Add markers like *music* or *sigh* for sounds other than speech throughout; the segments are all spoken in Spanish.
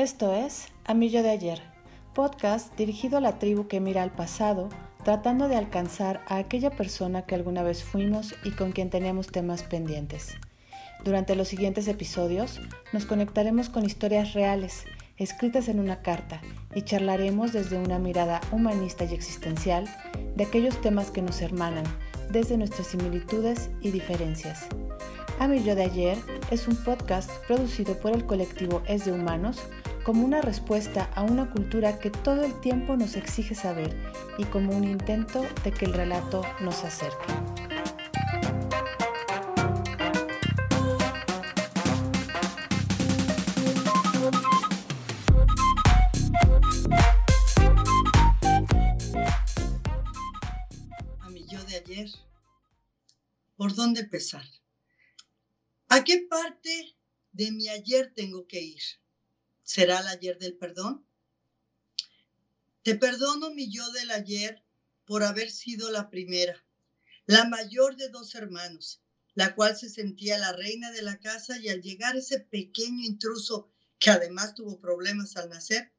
Esto es Amillo de ayer, podcast dirigido a la tribu que mira al pasado, tratando de alcanzar a aquella persona que alguna vez fuimos y con quien teníamos temas pendientes. Durante los siguientes episodios nos conectaremos con historias reales, escritas en una carta, y charlaremos desde una mirada humanista y existencial de aquellos temas que nos hermanan, desde nuestras similitudes y diferencias. A de ayer es un podcast producido por el colectivo Es de Humanos como una respuesta a una cultura que todo el tiempo nos exige saber y como un intento de que el relato nos acerque. A mi yo de ayer, ¿por dónde empezar? ¿A qué parte de mi ayer tengo que ir? ¿Será el ayer del perdón? Te perdono mi yo del ayer por haber sido la primera, la mayor de dos hermanos, la cual se sentía la reina de la casa y al llegar ese pequeño intruso, que además tuvo problemas al nacer,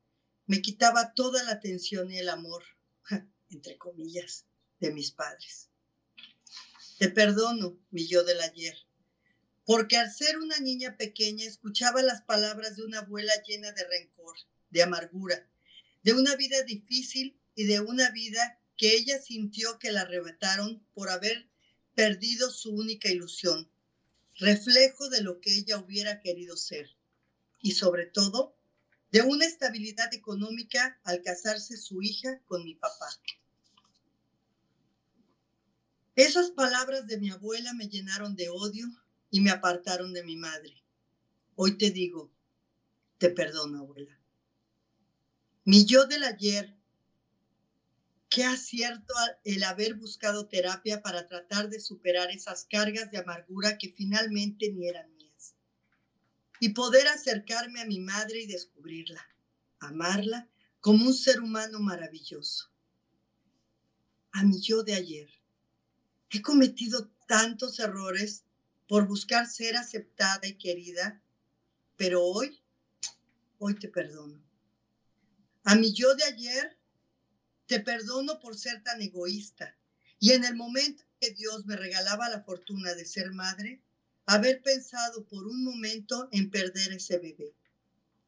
me quitaba toda la atención y el amor, entre comillas, de mis padres. Te perdono, mi yo del ayer, porque al ser una niña pequeña escuchaba las palabras de una abuela llena de rencor, de amargura, de una vida difícil y de una vida que ella sintió que la arrebataron por haber perdido su única ilusión, reflejo de lo que ella hubiera querido ser y sobre todo de una estabilidad económica al casarse su hija con mi papá. Esas palabras de mi abuela me llenaron de odio y me apartaron de mi madre. Hoy te digo, te perdono, abuela. Mi yo del ayer, qué acierto el haber buscado terapia para tratar de superar esas cargas de amargura que finalmente ni eran mías. Y poder acercarme a mi madre y descubrirla, amarla como un ser humano maravilloso. A mi yo de ayer, he cometido tantos errores por buscar ser aceptada y querida, pero hoy, hoy te perdono. A mi yo de ayer, te perdono por ser tan egoísta y en el momento que Dios me regalaba la fortuna de ser madre, haber pensado por un momento en perder ese bebé.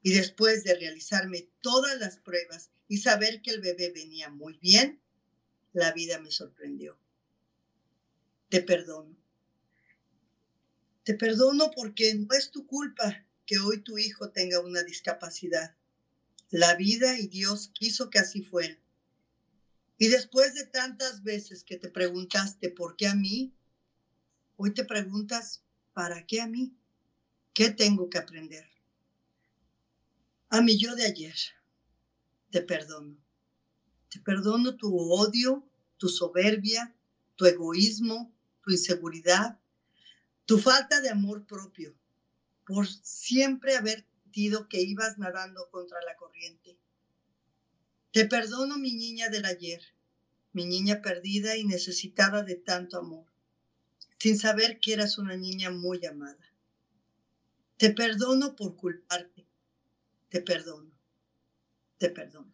Y después de realizarme todas las pruebas y saber que el bebé venía muy bien, la vida me sorprendió. Te perdono. Te perdono porque no es tu culpa que hoy tu hijo tenga una discapacidad. La vida y Dios quiso que así fuera. Y después de tantas veces que te preguntaste por qué a mí, hoy te preguntas, ¿para qué a mí? ¿Qué tengo que aprender? A mí yo de ayer, te perdono. Te perdono tu odio, tu soberbia, tu egoísmo, tu inseguridad, tu falta de amor propio, por siempre haber sentido que ibas nadando contra la corriente. Te perdono, mi niña del ayer, mi niña perdida y necesitada de tanto amor, sin saber que eras una niña muy amada. Te perdono por culparte, te perdono, te perdono.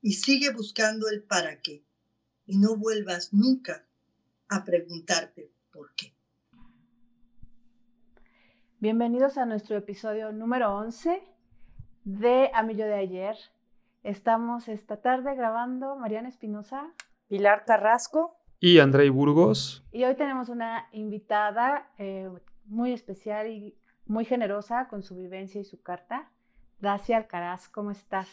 Y sigue buscando el para qué, y no vuelvas nunca a preguntarte por qué. Bienvenidos a nuestro episodio número 11 de Amillo de Ayer. Estamos esta tarde grabando Mariana Espinosa, Pilar Carrasco y Andrei Burgos. Y hoy tenemos una invitada eh, muy especial y muy generosa con su vivencia y su carta. Dacia Alcaraz, ¿cómo estás?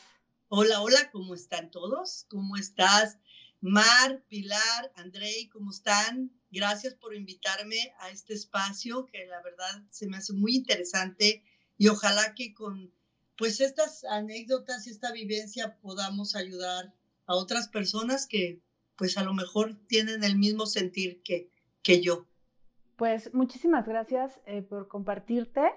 Hola, hola, ¿cómo están todos? ¿Cómo estás? Mar, Pilar, Andrei, ¿cómo están? Gracias por invitarme a este espacio que la verdad se me hace muy interesante y ojalá que con pues estas anécdotas y esta vivencia podamos ayudar a otras personas que pues a lo mejor tienen el mismo sentir que, que yo. Pues muchísimas gracias eh, por compartirte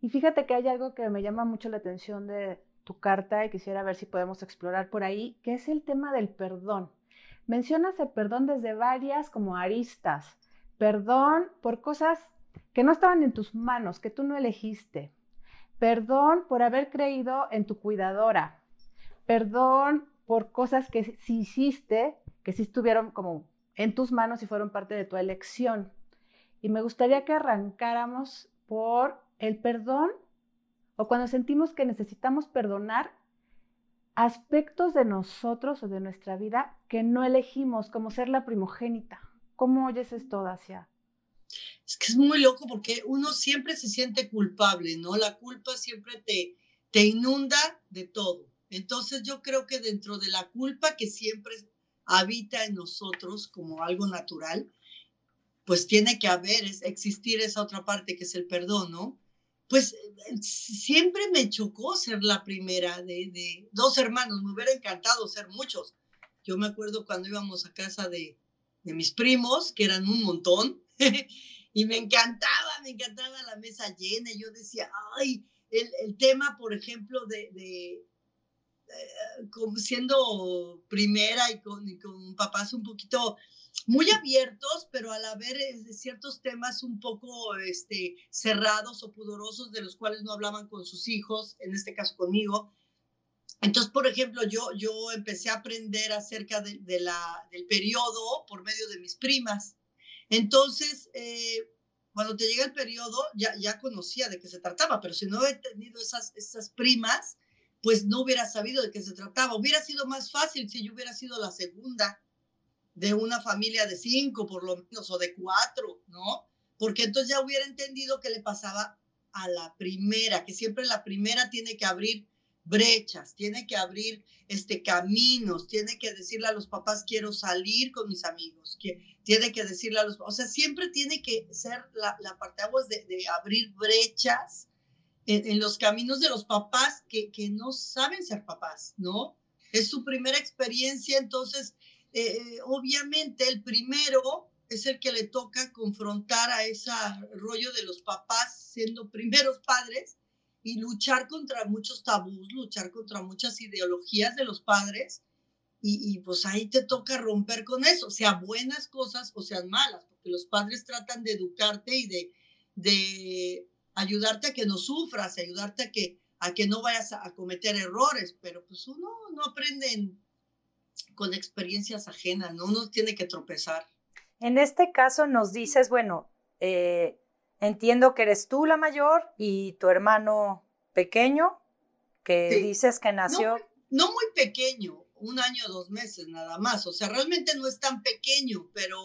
y fíjate que hay algo que me llama mucho la atención de tu carta y quisiera ver si podemos explorar por ahí, que es el tema del perdón. Mencionas el perdón desde varias como aristas. Perdón por cosas que no estaban en tus manos, que tú no elegiste. Perdón por haber creído en tu cuidadora. Perdón por cosas que sí hiciste, que sí estuvieron como en tus manos y fueron parte de tu elección. Y me gustaría que arrancáramos por el perdón o cuando sentimos que necesitamos perdonar aspectos de nosotros o de nuestra vida que no elegimos, como ser la primogénita. ¿Cómo oyes esto, Dacia? Es que es muy loco porque uno siempre se siente culpable, ¿no? La culpa siempre te, te inunda de todo. Entonces yo creo que dentro de la culpa que siempre habita en nosotros como algo natural, pues tiene que haber, es, existir esa otra parte que es el perdón, ¿no? Pues siempre me chocó ser la primera de, de dos hermanos, me hubiera encantado ser muchos. Yo me acuerdo cuando íbamos a casa de, de mis primos, que eran un montón, *laughs* y me encantaba, me encantaba la mesa llena. Y yo decía, ay, el, el tema, por ejemplo, de, de eh, como siendo primera y con, y con papás un poquito muy abiertos, pero al haber eh, ciertos temas un poco este, cerrados o pudorosos de los cuales no hablaban con sus hijos, en este caso conmigo. Entonces, por ejemplo, yo, yo empecé a aprender acerca de, de la, del periodo por medio de mis primas. Entonces, eh, cuando te llega el periodo, ya, ya conocía de qué se trataba, pero si no he tenido esas, esas primas, pues no hubiera sabido de qué se trataba. Hubiera sido más fácil si yo hubiera sido la segunda de una familia de cinco, por lo menos, o de cuatro, ¿no? Porque entonces ya hubiera entendido qué le pasaba a la primera, que siempre la primera tiene que abrir brechas, tiene que abrir este, caminos, tiene que decirle a los papás, quiero salir con mis amigos, que, tiene que decirle a los, o sea, siempre tiene que ser la, la parte de, de abrir brechas en, en, los caminos de los papás que, que no saben ser papás, ¿no? Es su primera experiencia, entonces eh, obviamente el primero es el que le toca confrontar a ese rollo de los papás siendo primeros padres y luchar contra muchos tabús, luchar contra muchas ideologías de los padres. Y, y, pues ahí te toca romper con eso, sean buenas cosas o sean malas, porque los padres tratan de educarte y de, de ayudarte a que no sufras, ayudarte a que, a que no vayas a, a cometer errores, pero pues uno no aprende en, con experiencias ajenas, ¿no? Uno tiene que tropezar. En este caso nos dices, bueno, eh, entiendo que eres tú la mayor y tu hermano pequeño, que sí. dices que nació. No, no, muy pequeño, un año, dos meses nada más, o sea, realmente no es tan pequeño, pero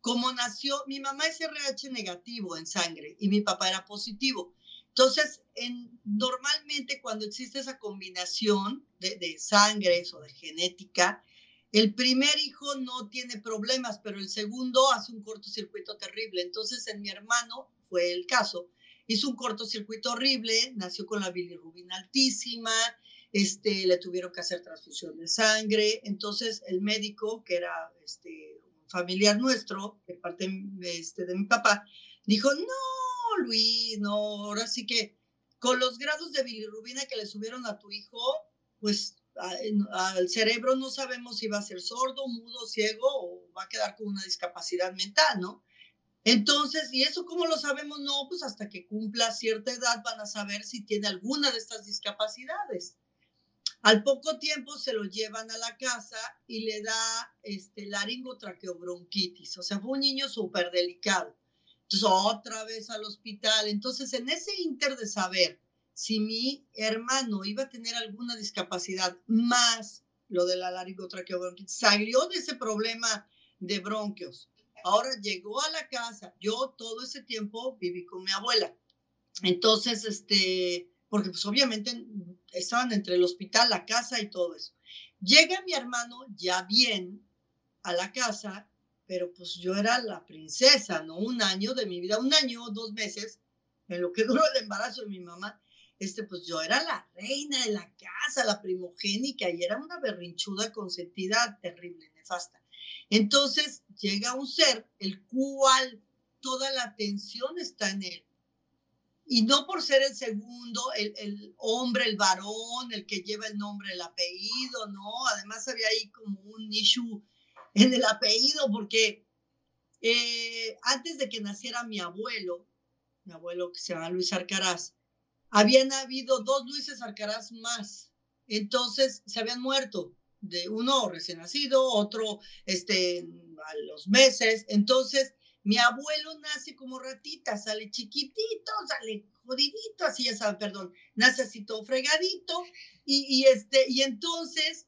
como nació, mi mamá es RH negativo en sangre y mi papá era positivo. Entonces, en, normalmente cuando existe esa combinación de, de sangres o de genética, el primer hijo no tiene problemas, pero el segundo hace un cortocircuito terrible. Entonces, en mi hermano fue el caso. Hizo un cortocircuito horrible, nació con la bilirrubina altísima, este, le tuvieron que hacer transfusión de sangre. Entonces, el médico, que era este, un familiar nuestro, de parte este, de mi papá, dijo, no, Luis, no, ahora sí que con los grados de bilirrubina que le subieron a tu hijo, pues al cerebro no sabemos si va a ser sordo, mudo, ciego o va a quedar con una discapacidad mental, ¿no? Entonces, ¿y eso cómo lo sabemos? No, pues hasta que cumpla cierta edad van a saber si tiene alguna de estas discapacidades. Al poco tiempo se lo llevan a la casa y le da este, laringotraqueobronquitis, o sea, fue un niño súper delicado. Entonces, otra vez al hospital. Entonces, en ese inter de saber si mi hermano iba a tener alguna discapacidad más lo de la laringotraqueobronquitis, salió de ese problema de bronquios. Ahora llegó a la casa. Yo todo ese tiempo viví con mi abuela. Entonces, este, porque pues obviamente estaban entre el hospital, la casa y todo eso. Llega mi hermano ya bien a la casa pero pues yo era la princesa, ¿no? Un año de mi vida, un año, dos meses, en lo que *laughs* duró el embarazo de mi mamá, este, pues yo era la reina de la casa, la primogénica, y era una berrinchuda consentida terrible, nefasta. Entonces llega un ser el cual toda la atención está en él. Y no por ser el segundo, el, el, hombre, el varón, el que lleva el nombre, el apellido, no. Además había ahí como un issue en el apellido, porque eh, antes de que naciera mi abuelo, mi abuelo que se llama Luis Arcaraz, habían habido dos Luises Alcaraz más. Entonces se habían muerto, de uno recién nacido, otro este, a los meses. Entonces mi abuelo nace como ratita, sale chiquitito, sale jodidito, así ya saben, perdón, nace así todo fregadito. Y, y, este, y entonces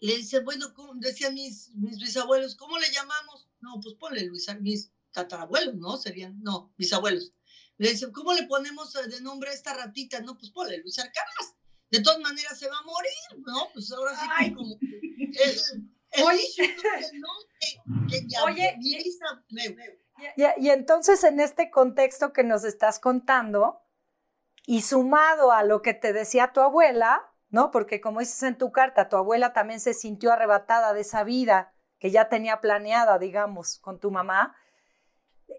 le dice, bueno, ¿cómo? decían mis, mis bisabuelos, ¿cómo le llamamos? No, pues ponle Luis, mis tatarabuelos, ¿no? Serían, no, mis abuelos. Le dice, ¿cómo le ponemos eh, de nombre a esta ratita? No, pues ponle Luis Arcaraz. De todas maneras se va a morir, ¿no? Pues ahora sí como... El, el Oye, que, que *laughs* Oye, mi bisa- me- Y, y entonces en este contexto que nos estás contando, y sumado a lo que te decía tu abuela, ¿no? Porque como dices en tu carta, tu abuela también se sintió arrebatada de esa vida que ya tenía planeada, digamos, con tu mamá.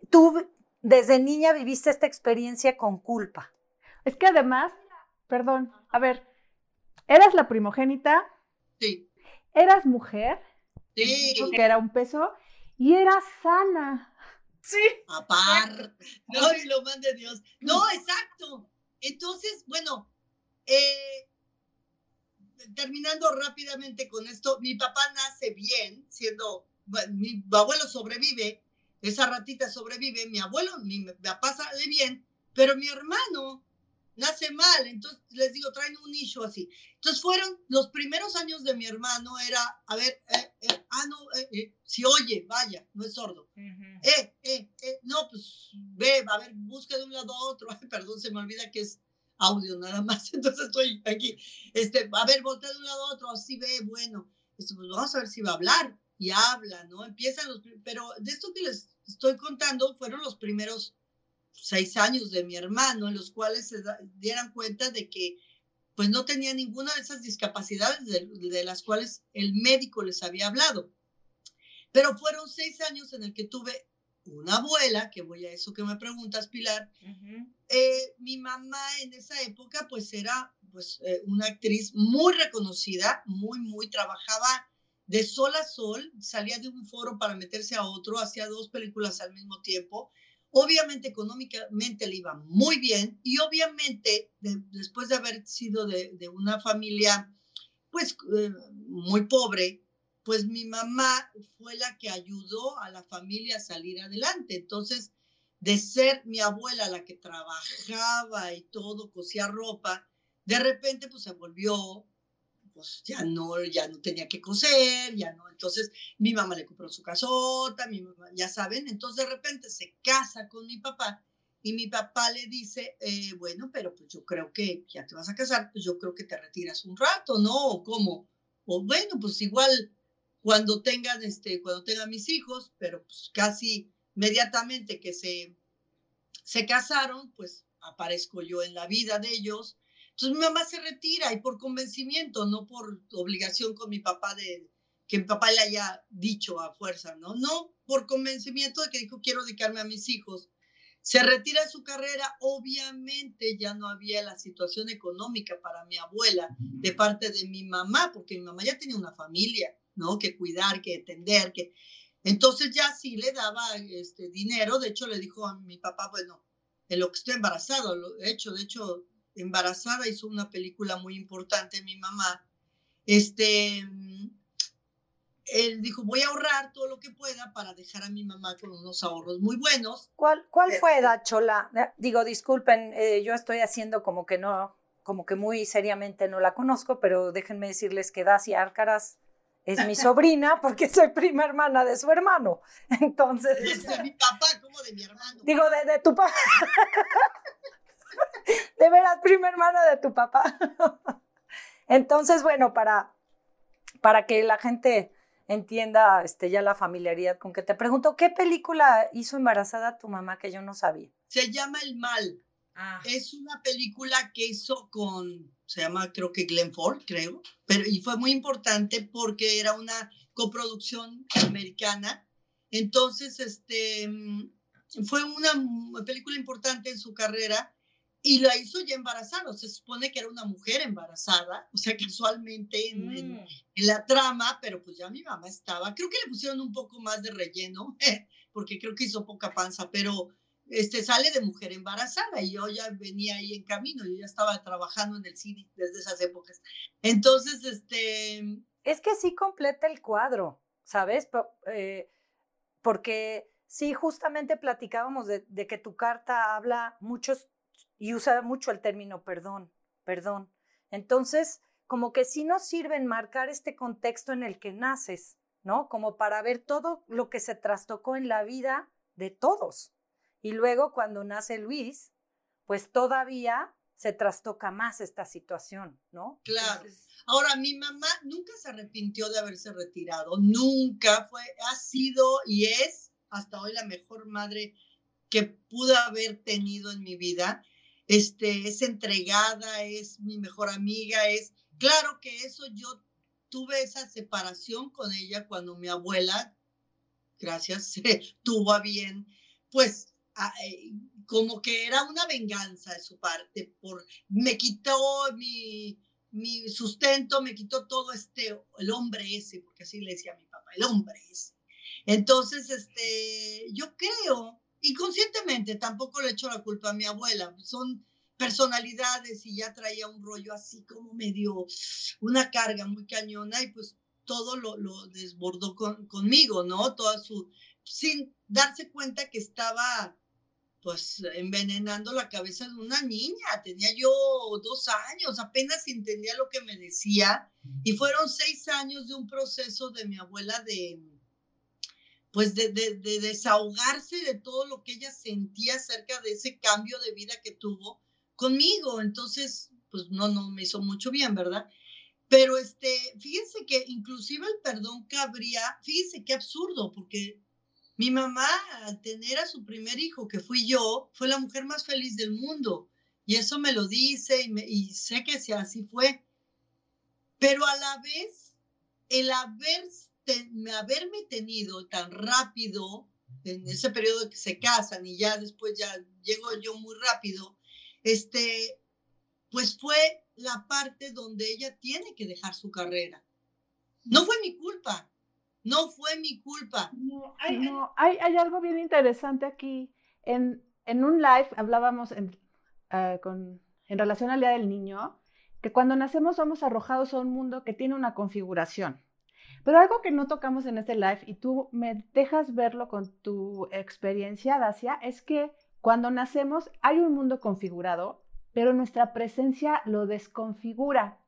Tú desde niña viviste esta experiencia con culpa. Es que además, perdón, a ver, eras la primogénita, sí, eras mujer, sí, que era un peso, y eras sana. Sí. aparte. No, y lo mande Dios. No, exacto. Entonces, bueno, eh, terminando rápidamente con esto, mi papá nace bien, siendo, mi abuelo sobrevive, esa ratita sobrevive, mi abuelo, mi, mi papá sale bien, pero mi hermano nace mal, entonces les digo, traen un nicho así. Entonces fueron los primeros años de mi hermano, era, a ver, eh, eh, ah, no, eh, eh, si oye, vaya, no es sordo. Eh, eh, eh, no, pues ve, a ver, busca de un lado a otro. *laughs* Ay, perdón, se me olvida que es audio nada más, *laughs* entonces estoy aquí. Este, a ver, voltea de un lado a otro, así ve, bueno, esto, pues vamos a ver si va a hablar. Y habla, ¿no? Empiezan los, pero de esto que les estoy contando fueron los primeros seis años de mi hermano, en los cuales se dieran cuenta de que pues no tenía ninguna de esas discapacidades de, de las cuales el médico les había hablado. Pero fueron seis años en el que tuve una abuela, que voy a eso que me preguntas, Pilar. Eh, mi mamá en esa época pues era pues eh, una actriz muy reconocida, muy, muy, trabajaba de sol a sol, salía de un foro para meterse a otro, hacía dos películas al mismo tiempo. Obviamente económicamente le iba muy bien y obviamente de- después de haber sido de, de una familia pues eh, muy pobre, pues mi mamá fue la que ayudó a la familia a salir adelante. Entonces, de ser mi abuela la que trabajaba y todo, cosía ropa, de repente pues se volvió, pues ya no, ya no tenía que coser, ya no. Entonces mi mamá le compró su casota, mi mamá, ya saben, entonces de repente se casa con mi papá y mi papá le dice, eh, bueno, pero pues yo creo que ya te vas a casar, pues yo creo que te retiras un rato, ¿no? ¿O cómo? O bueno, pues igual cuando tengan, este, cuando tengan mis hijos, pero pues casi inmediatamente que se, se casaron, pues aparezco yo en la vida de ellos. Entonces mi mamá se retira y por convencimiento, no por obligación con mi papá de que mi papá le haya dicho a fuerza, ¿no? No, por convencimiento de que dijo quiero dedicarme a mis hijos. Se retira de su carrera, obviamente ya no había la situación económica para mi abuela de parte de mi mamá, porque mi mamá ya tenía una familia, ¿no? Que cuidar, que atender, que... Entonces ya sí le daba este dinero, de hecho le dijo a mi papá, bueno, en lo que estoy embarazado, lo he hecho, de hecho, embarazada hizo una película muy importante mi mamá. Este, él dijo, voy a ahorrar todo lo que pueda para dejar a mi mamá con unos ahorros muy buenos. ¿Cuál, cuál Eh, fue, Dachola? Eh, Digo, disculpen, eh, yo estoy haciendo como que no, como que muy seriamente no la conozco, pero déjenme decirles que Dacia Arcaraz es mi sobrina porque soy prima hermana de su hermano. Entonces, Es de mi papá como de mi hermano. digo, de, de tu papá. De veras, prima hermana de tu papá. Entonces, bueno, para, para que la gente entienda este, ya la familiaridad con que te pregunto, ¿qué película hizo embarazada tu mamá que yo no sabía? Se llama El Mal. Es una película que hizo con, se llama creo que Glenn Ford, creo, pero y fue muy importante porque era una coproducción americana. Entonces, este, mm, fue una película importante en su carrera y la hizo ya embarazada. Se supone que era una mujer embarazada, o sea, *laughs* casualmente en, en- Mm. en la trama, pero pues ya mi mamá estaba, creo que le pusieron un poco más de relleno, *laughs* porque creo que hizo poca panza, pero este, sale de mujer embarazada y yo ya venía ahí en camino, yo ya estaba trabajando en el cine desde esas épocas. Entonces, este... Es que sí completa el cuadro, ¿sabes? Eh, porque sí, justamente platicábamos de, de, que tu carta habla muchos y usa mucho el término perdón, perdón. Entonces, como que sí nos sirve enmarcar este contexto en el que naces, ¿no? Como para ver todo lo que se trastocó en la vida de todos. Y luego cuando nace Luis, pues todavía se trastoca más esta situación, ¿no? Claro. Ahora, mi mamá nunca se arrepintió de haberse retirado, nunca fue, ha sido y es hasta hoy la mejor madre que pude haber tenido en mi vida. Este, es entregada, es mi mejor amiga, es, claro que eso yo tuve esa separación con ella cuando mi abuela, gracias, *laughs* se tuvo a bien, pues como que era una venganza de su parte, por, me quitó mi, mi sustento, me quitó todo este, el hombre ese, porque así le decía a mi papá, el hombre ese. Entonces, este, yo creo, inconscientemente, tampoco le echo la culpa a mi abuela, son personalidades y ya traía un rollo así como medio, una carga muy cañona y pues todo lo, lo desbordó con, conmigo, ¿no? Toda su, sin darse cuenta que estaba pues envenenando la cabeza de una niña. Tenía yo dos años, apenas entendía lo que me decía. Y fueron seis años de un proceso de mi abuela de, pues de, de, de, desahogarse de todo lo que ella sentía acerca de ese cambio de vida que tuvo conmigo. Entonces, pues no, no me hizo mucho bien, ¿verdad? Pero este, fíjense que inclusive el perdón cabría, fíjense qué absurdo, porque mi mamá, al tener a su primer hijo, que fui yo, fue la mujer más feliz del mundo. Y eso me lo dice y, sé que así fue. Pero a la vez, el haber, haberme tenido tan rápido en ese periodo que se casan y ya después ya llego yo muy rápido, este, pues fue la parte donde ella tiene que dejar su carrera. No fue mi culpa, no fue mi culpa. No, hay, hay, algo bien interesante aquí. En, en un live hablábamos en, uh, con, en relación al Día del Niño, que cuando nacemos somos arrojados a un mundo que tiene una configuración. Pero algo que no tocamos en este live y tú me dejas verlo con tu experiencia, Dacia, es que cuando nacemos hay un mundo configurado, pero nuestra presencia lo desconfigura.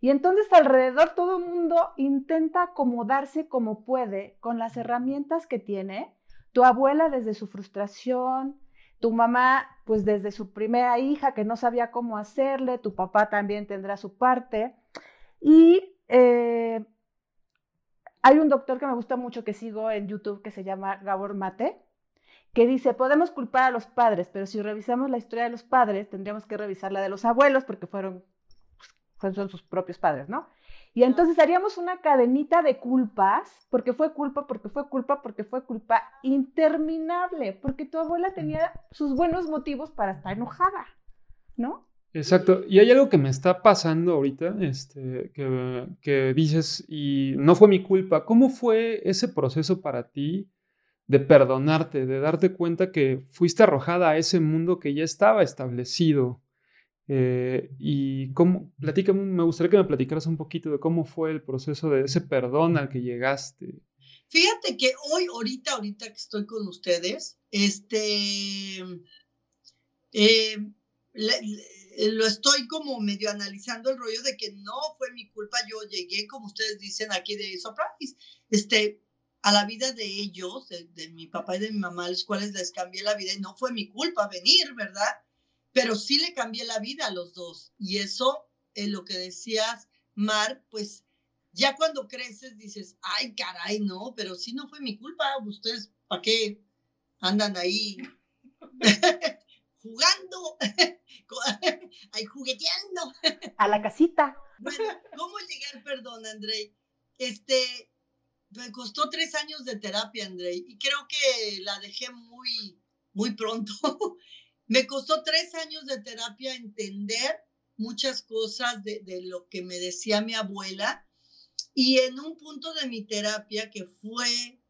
Y entonces alrededor todo el mundo intenta acomodarse como puede con las herramientas que tiene. Tu abuela desde su frustración, tu mamá pues desde su primera hija que no sabía cómo hacerle, tu papá también tendrá su parte. Y eh, hay un doctor que me gusta mucho que sigo en YouTube que se llama Gabor Mate, que dice, podemos culpar a los padres, pero si revisamos la historia de los padres, tendríamos que revisar la de los abuelos porque fueron son sus propios padres, ¿no? Y entonces haríamos una cadenita de culpas, porque fue culpa, porque fue culpa, porque fue culpa interminable, porque tu abuela tenía sus buenos motivos para estar enojada, ¿no? Exacto. Y hay algo que me está pasando ahorita, este, que, que dices, y no fue mi culpa. ¿Cómo fue ese proceso para ti de perdonarte, de darte cuenta que fuiste arrojada a ese mundo que ya estaba establecido? Eh, y cómo, platícame, me gustaría que me platicaras un poquito de cómo fue el proceso de ese perdón al que llegaste. Fíjate que hoy, ahorita, ahorita que estoy con ustedes, este, eh, lo estoy como medio analizando el rollo de que no fue mi culpa, yo llegué, como ustedes dicen aquí de Surprise, este, a la vida de ellos, de, de mi papá y de mi mamá, a los cuales les cambié la vida y no fue mi culpa venir, ¿verdad? Pero sí le cambié la vida a los dos. Y eso, en lo que decías, Mar, pues ya cuando creces dices, ay, caray, no, pero sí no fue mi culpa, ustedes, ¿para qué andan ahí *laughs* jugando, *laughs* *laughs* ahí jugueteando? A la casita. Bueno, ¿cómo llegar, perdón, André? Este, me costó tres años de terapia, André, y creo que la dejé muy, muy pronto. Me costó tres años de terapia entender muchas cosas de, lo que me decía mi abuela y en un punto de mi terapia que fue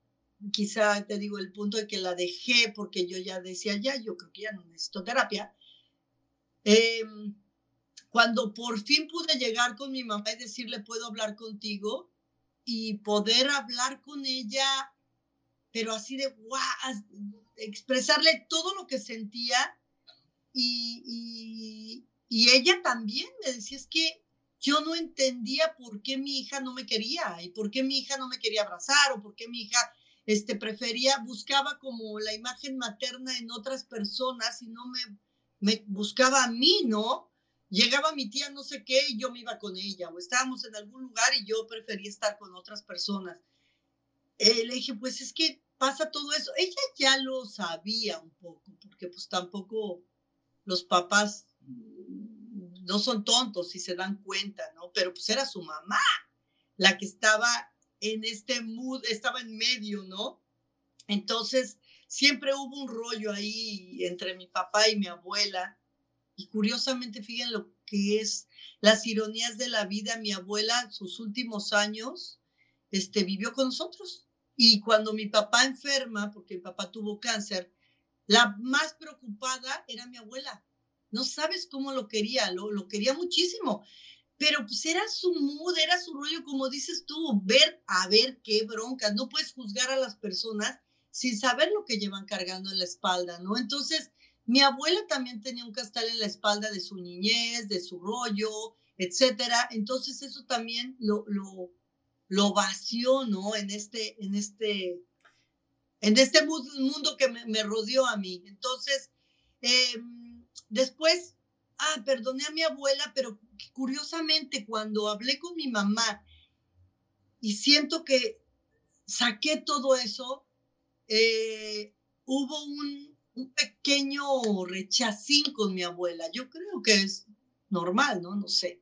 quizá te digo el punto de que la dejé porque yo ya decía, ya, yo creo que ya no necesito terapia. Em, cuando por fin pude llegar con mi mamá y decirle, puedo hablar contigo y poder hablar con ella, pero así de, guau, expresarle todo lo que sentía y, y ella también me decía, es que yo no entendía por qué mi hija no me quería y por qué mi hija no me quería abrazar o por qué mi hija este, prefería, buscaba como la imagen materna en otras personas y no me, me buscaba a mí, ¿no? Llegaba mi tía no sé qué y yo me iba con ella o estábamos en algún lugar y yo prefería estar con otras personas. Eh, le dije, pues es que pasa todo eso. Ella ya lo sabía un poco, porque pues tampoco los papás no son tontos y se dan cuenta, ¿no? Pero pues era su mamá la que estaba en este mood, estaba en medio, ¿no? Entonces, siempre hubo un rollo ahí entre mi papá y mi abuela. Y curiosamente, fíjense lo que es las ironías de la vida. Mi abuela, sus últimos años, este, vivió con nosotros. Y cuando mi papá enferma, porque mi papá tuvo cáncer, la más preocupada era mi abuela. No sabes cómo lo quería, lo, lo quería muchísimo. Pero pues era su mood, era su rollo, como dices tú, ver a ver qué broncas. No puedes juzgar a las personas sin saber lo que llevan cargando en la espalda, ¿no? Entonces, mi abuela también tenía un castal en la espalda de su niñez, de su rollo, etcétera. Entonces, eso también lo, lo, lo vació, ¿no? En este, en este, en este mundo que me, me rodeó a mí. Entonces, eh, Después, ah, perdoné a mi abuela, pero curiosamente cuando hablé con mi mamá y siento que saqué todo eso, eh, hubo un, un, pequeño rechacín con mi abuela. Yo creo que es normal, ¿no? No sé.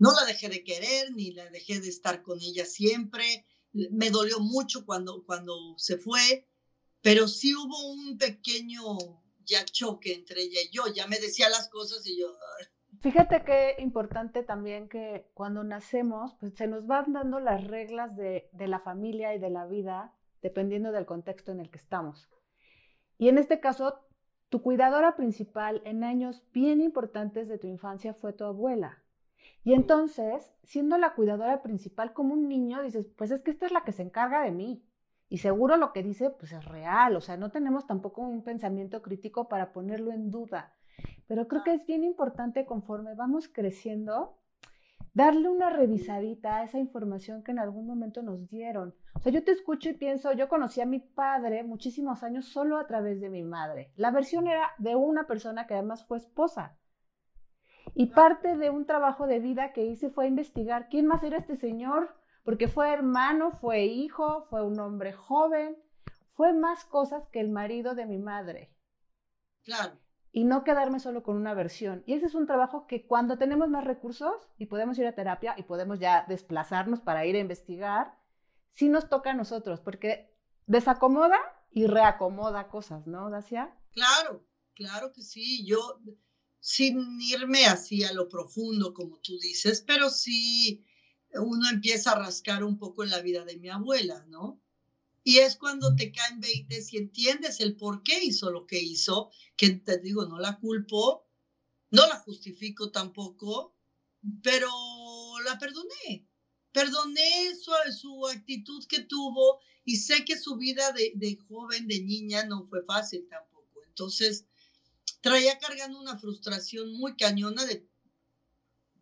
No la dejé de querer ni la dejé de estar con ella siempre. Me dolió mucho cuando, cuando se fue, pero sí hubo un pequeño ya choque entre ella y yo, ya me decía las cosas y yo... Fíjate que importante también que cuando nacemos, pues se nos van dando las reglas de, de la familia y de la vida dependiendo del contexto en el que estamos. Y en este caso, tu cuidadora principal en años bien importantes de tu infancia fue tu abuela. Y entonces, siendo la cuidadora principal como un niño, dices, pues es que esta es la que se encarga de mí. Y seguro lo que dice, pues es real, o sea, no tenemos tampoco un pensamiento crítico para ponerlo en duda. Pero creo que es bien importante conforme vamos creciendo, darle una revisadita a esa información que en algún momento nos dieron. O sea, yo te escucho y pienso, yo conocí a mi padre muchísimos años solo a través de mi madre. La versión era de una persona que además fue esposa. Y parte de un trabajo de vida que hice fue investigar quién más era este señor, porque fue hermano, fue hijo, fue un hombre joven, fue más cosas que el marido de mi madre. Claro. Y no quedarme solo con una versión. Y ese es un trabajo que cuando tenemos más recursos y podemos ir a terapia y podemos ya desplazarnos para ir a investigar, sí nos toca a nosotros, porque desacomoda y reacomoda cosas, ¿no, Dacia? Claro, claro que sí. Yo, sin irme así a lo profundo, como tú dices, pero sí uno empieza a rascar un poco en la vida de mi abuela, ¿no? Y es cuando te caen 20 y entiendes el por qué hizo lo que hizo, que te digo, no la culpo, no la justifico tampoco, pero la perdoné. Perdoné su, su actitud que tuvo y sé que su vida de, de joven, de niña, no fue fácil tampoco. Entonces, traía cargando una frustración muy cañona de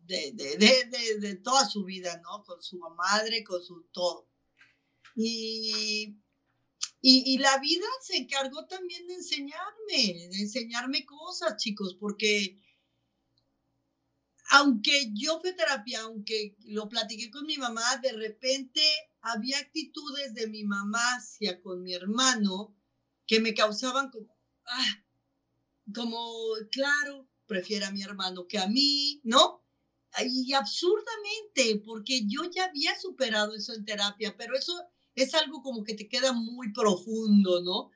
de, de, de, de, toda su vida, ¿no? Con su madre, con su todo. Y, y, la vida se encargó también de enseñarme, de enseñarme cosas, chicos, porque aunque yo fui terapia, aunque lo platiqué con mi mamá, de repente había actitudes de mi mamá hacia con mi hermano que me causaban como, ah, como, claro, prefiere a mi hermano que a mí, ¿no? Y absurdamente, porque yo ya había superado eso en terapia, pero eso es algo como que te queda muy profundo, ¿no?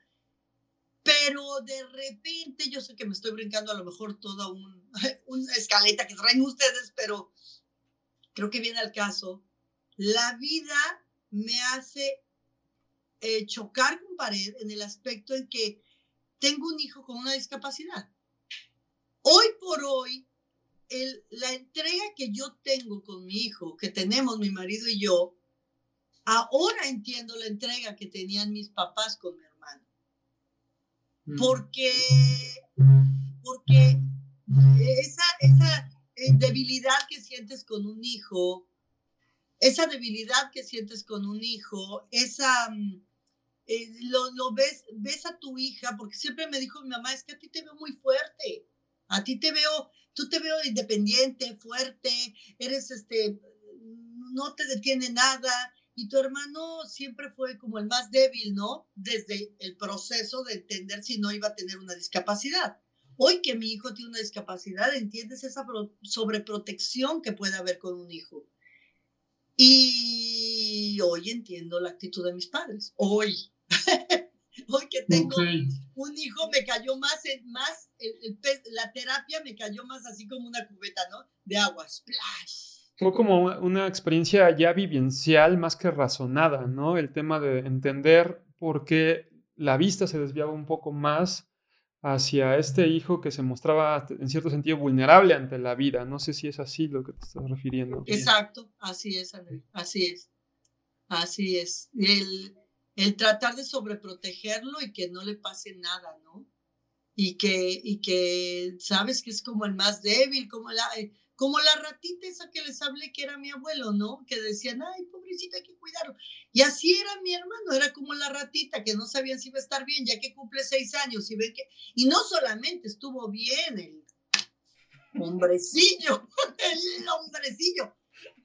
Pero de repente, yo sé que me estoy brincando a lo mejor toda un, *laughs* una escaleta que traen ustedes, pero creo que viene al caso. La vida me hace eh, chocar con pared en el aspecto en que tengo un hijo con una discapacidad. Hoy por hoy, el, la entrega que yo tengo con mi hijo, que tenemos mi marido y yo, ahora entiendo la entrega que tenían mis papás con mi hermano. Mm. Porque, porque esa, esa eh, debilidad que sientes con un hijo, esa debilidad que sientes con un hijo, esa, mm, eh, lo, lo, ves, ves a tu hija, porque siempre me dijo mi mamá, es que a ti te veo muy fuerte, a ti te veo, tú te veo independiente, fuerte, eres este, no te detiene nada, y tu hermano siempre fue como el más débil, ¿no? Desde el proceso de entender si no iba a tener una discapacidad. Hoy que mi hijo tiene una discapacidad, entiendes esa sobreprotección que puede haber con un hijo. Y hoy entiendo la actitud de mis padres. Hoy. *laughs* hoy que tengo un hijo, me cayó más, más la terapia me cayó más así como una cubeta, ¿no? De agua. Splash. Fue como una experiencia ya vivencial más que razonada, ¿no? El tema de entender por qué la vista se desviaba un poco más hacia este hijo que se mostraba en cierto sentido vulnerable ante la vida. No sé si es así lo que te estás refiriendo. Exacto, así es, André, así es. Así es. El, el tratar de sobreprotegerlo y que no le pase nada, ¿no? Y que, y que sabes que es como el más débil, como la, eh, como la ratita esa que les hablé que era mi abuelo, ¿no? Que decían, ay, pobrecita, hay que cuidarlo. Y así era mi hermano, era como la ratita que no sabían si iba a estar bien, ya que cumple seis años y ven que... Y no solamente estuvo bien el hombrecillo, *laughs* el hombrecillo.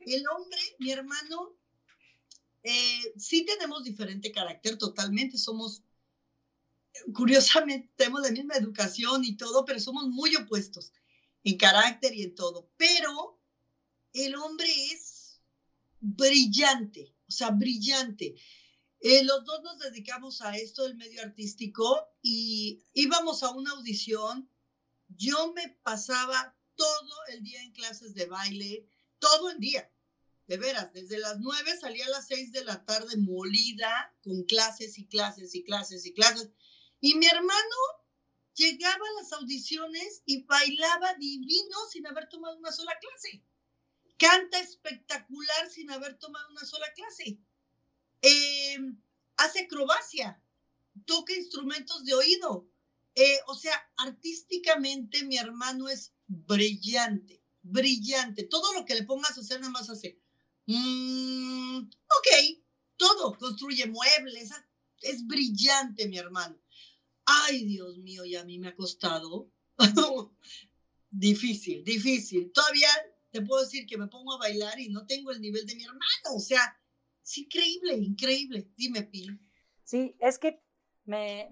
El hombre, mi hermano, eh, sí tenemos diferente carácter totalmente, somos, curiosamente, tenemos la misma educación y todo, pero somos muy opuestos en carácter y en todo. Pero el hombre es brillante, o sea, brillante. Eh, los dos nos dedicamos a esto del medio artístico y íbamos a una audición. Yo me pasaba todo el día en clases de baile, todo el día. De veras, desde las nueve salía a las seis de la tarde molida con clases y clases y clases y clases. Y mi hermano llegaba a las audiciones y bailaba divino sin haber tomado una sola clase. Canta espectacular sin haber tomado una sola clase. Em, hace acrobacia, toca instrumentos de oído. Eh, o sea, artísticamente mi hermano es brillante, brillante. Todo lo que le pongas a hacer nada más hace. Mm, ok, todo, construye muebles, es brillante mi hermano. Ay, Dios mío, y a mí me ha costado. *laughs* difícil, difícil. Todavía te puedo decir que me pongo a bailar y no tengo el nivel de mi hermano. O sea, es increíble, increíble. Dime, Pil. Sí, es que me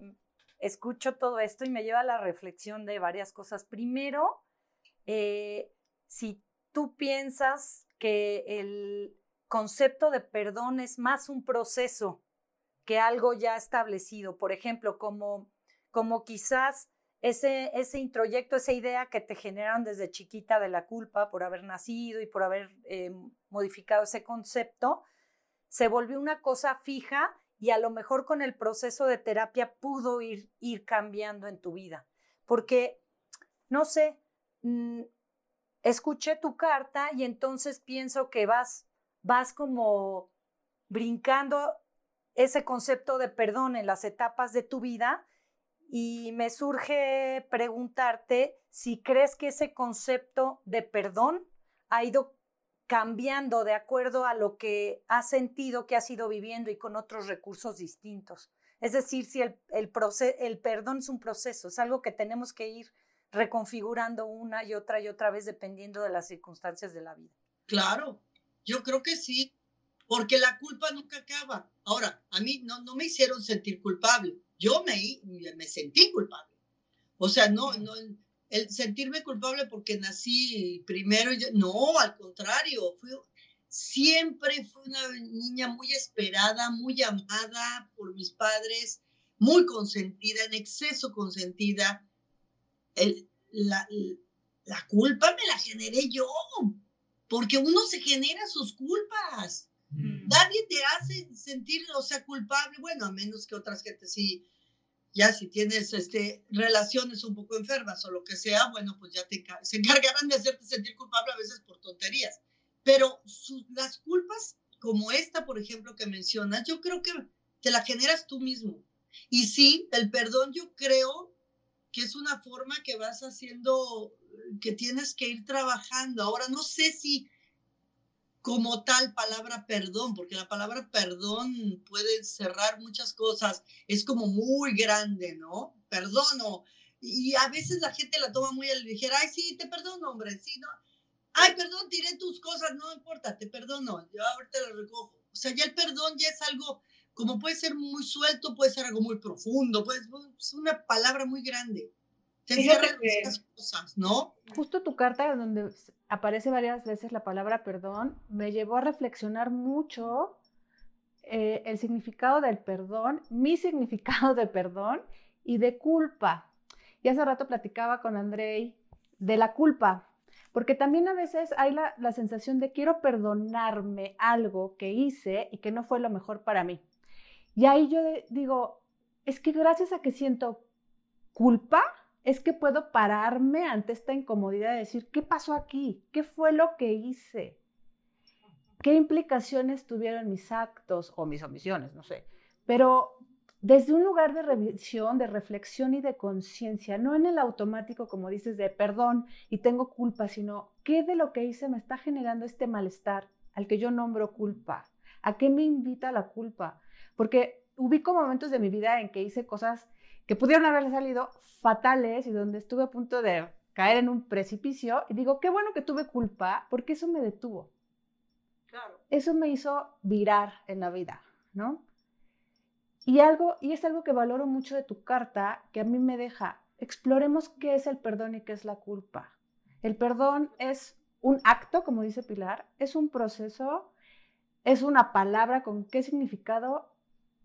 escucho todo esto y me lleva a la reflexión de varias cosas. Primero, eh, si tú piensas que el concepto de perdón es más un proceso que algo ya establecido, por ejemplo, como como quizás ese, ese introyecto, esa idea que te generaron desde chiquita de la culpa por haber nacido y por haber eh, modificado ese concepto, se volvió una cosa fija y a lo mejor con el proceso de terapia pudo ir, ir cambiando en tu vida. Porque, no sé, mm, escuché tu carta y entonces pienso que vas, vas como brincando ese concepto de perdón en las etapas de tu vida y me surge preguntarte si crees que ese concepto de perdón ha ido cambiando de acuerdo a lo que has sentido que has ido viviendo y con otros recursos distintos. Es decir, si el, el, el perdón es un proceso, es algo que tenemos que ir reconfigurando una y otra y otra vez dependiendo de las circunstancias de la vida. Claro, yo creo que sí, porque la culpa nunca acaba. Ahora, a mí no, no me hicieron sentir culpable, yo me, me sentí culpable. O sea, no, no, el sentirme culpable porque nací primero, no, al contrario, fui, siempre fui una niña muy esperada, muy amada por mis padres, muy consentida, en exceso consentida. El, la, la culpa me la generé yo, porque uno se genera sus culpas. Mm. nadie te hace sentir, o sea, culpable, bueno, a menos que otras gente sí, ya si tienes este, relaciones un poco enfermas o lo que sea, bueno, pues ya te, se encargarán de hacerte sentir culpable a veces por tonterías. Pero las culpas como esta, por ejemplo, que mencionas, yo creo que te la generas tú mismo. Y sí, el perdón yo creo que es una forma que vas haciendo, que tienes que ir trabajando. Ahora, no sé si como tal palabra perdón, porque la palabra perdón puede cerrar muchas cosas, es como muy grande, ¿no? Perdono. Y a veces la gente la toma muy a la ligera, ay, sí, te perdono, hombre, sí, no. Ay, perdón, tiré tus cosas, no importa, te perdono, yo ahorita lo recojo. O sea, ya el perdón ya es algo, como puede ser muy suelto, puede ser algo muy profundo, puede es una palabra muy grande. Te muchas cosas, ¿no? Justo tu carta donde aparece varias veces la palabra perdón, me llevó a reflexionar mucho eh, el significado del perdón, mi significado de perdón y de culpa. Y hace rato platicaba con Andrei de la culpa, porque también a veces hay la, la sensación de quiero perdonarme algo que hice y que no fue lo mejor para mí. Y ahí yo digo, es que gracias a que siento culpa, es que puedo pararme ante esta incomodidad de decir, ¿qué pasó aquí? ¿Qué fue lo que hice? ¿Qué implicaciones tuvieron mis actos o mis omisiones? No sé. Pero desde un lugar de revisión, de reflexión y de conciencia, no en el automático, como dices, de perdón y tengo culpa, sino qué de lo que hice me está generando este malestar al que yo nombro culpa. ¿A qué me invita la culpa? Porque ubico momentos de mi vida en que hice cosas que pudieron haber salido fatales y donde estuve a punto de caer en un precipicio y digo, qué bueno que tuve culpa porque eso me detuvo. Claro. Eso me hizo virar en la vida, ¿no? Y algo y es algo que valoro mucho de tu carta que a mí me deja exploremos qué es el perdón y qué es la culpa. El perdón es un acto, como dice Pilar, es un proceso, es una palabra con qué significado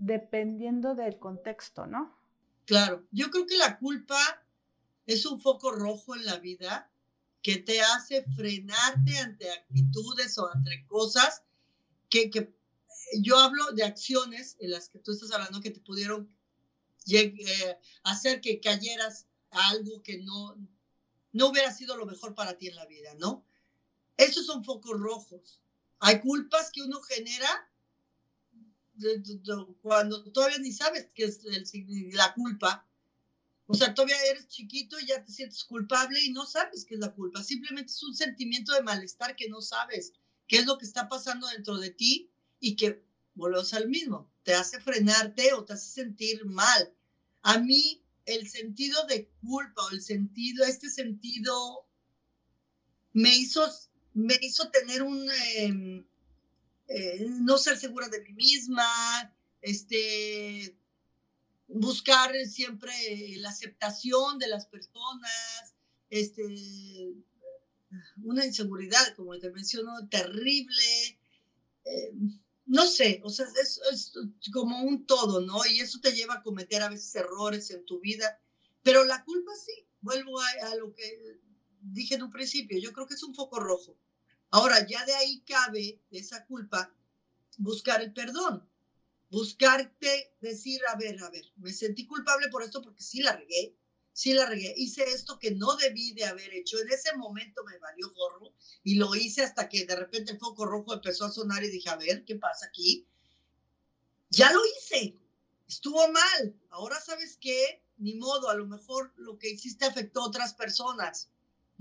dependiendo del contexto, ¿no? Claro, yo creo que la culpa es un foco rojo en la vida que te hace frenarte ante actitudes o ante cosas que, que yo hablo de acciones en las que tú estás hablando que te pudieron eh, hacer que cayeras a algo que no, no hubiera sido lo mejor para ti en la vida, ¿no? Esos son focos rojos. Hay culpas que uno genera cuando todavía ni sabes qué es la culpa. O sea, todavía eres chiquito y ya te sientes culpable y no sabes qué es la culpa. Simplemente es un sentimiento de malestar que no sabes qué es lo que está pasando dentro de ti y que volvemos al mismo. Te hace frenarte o te hace sentir mal. A mí el sentido de culpa o el sentido, este sentido me hizo, me hizo tener un... Em, eh, no ser segura de mí misma, este, buscar siempre la aceptación de las personas, este, una inseguridad, como te menciono, terrible. Eh, no sé, o sea, es, es, como un todo, ¿no? Y eso te lleva a cometer a veces errores en tu vida, pero la culpa sí, vuelvo a, a lo que dije en un principio, yo creo que es un foco rojo. Ahora, ya de ahí cabe esa culpa buscar el perdón, buscarte decir, a ver, a ver, me sentí culpable por esto porque sí la regué, sí la regué, hice esto que no debí de haber hecho, en ese momento me valió gorro y lo hice hasta que de repente el foco rojo empezó a sonar y dije, a ver, ¿qué pasa aquí? Ya lo hice, estuvo mal, ahora sabes qué, ni modo, a lo mejor lo que hiciste afectó a otras personas,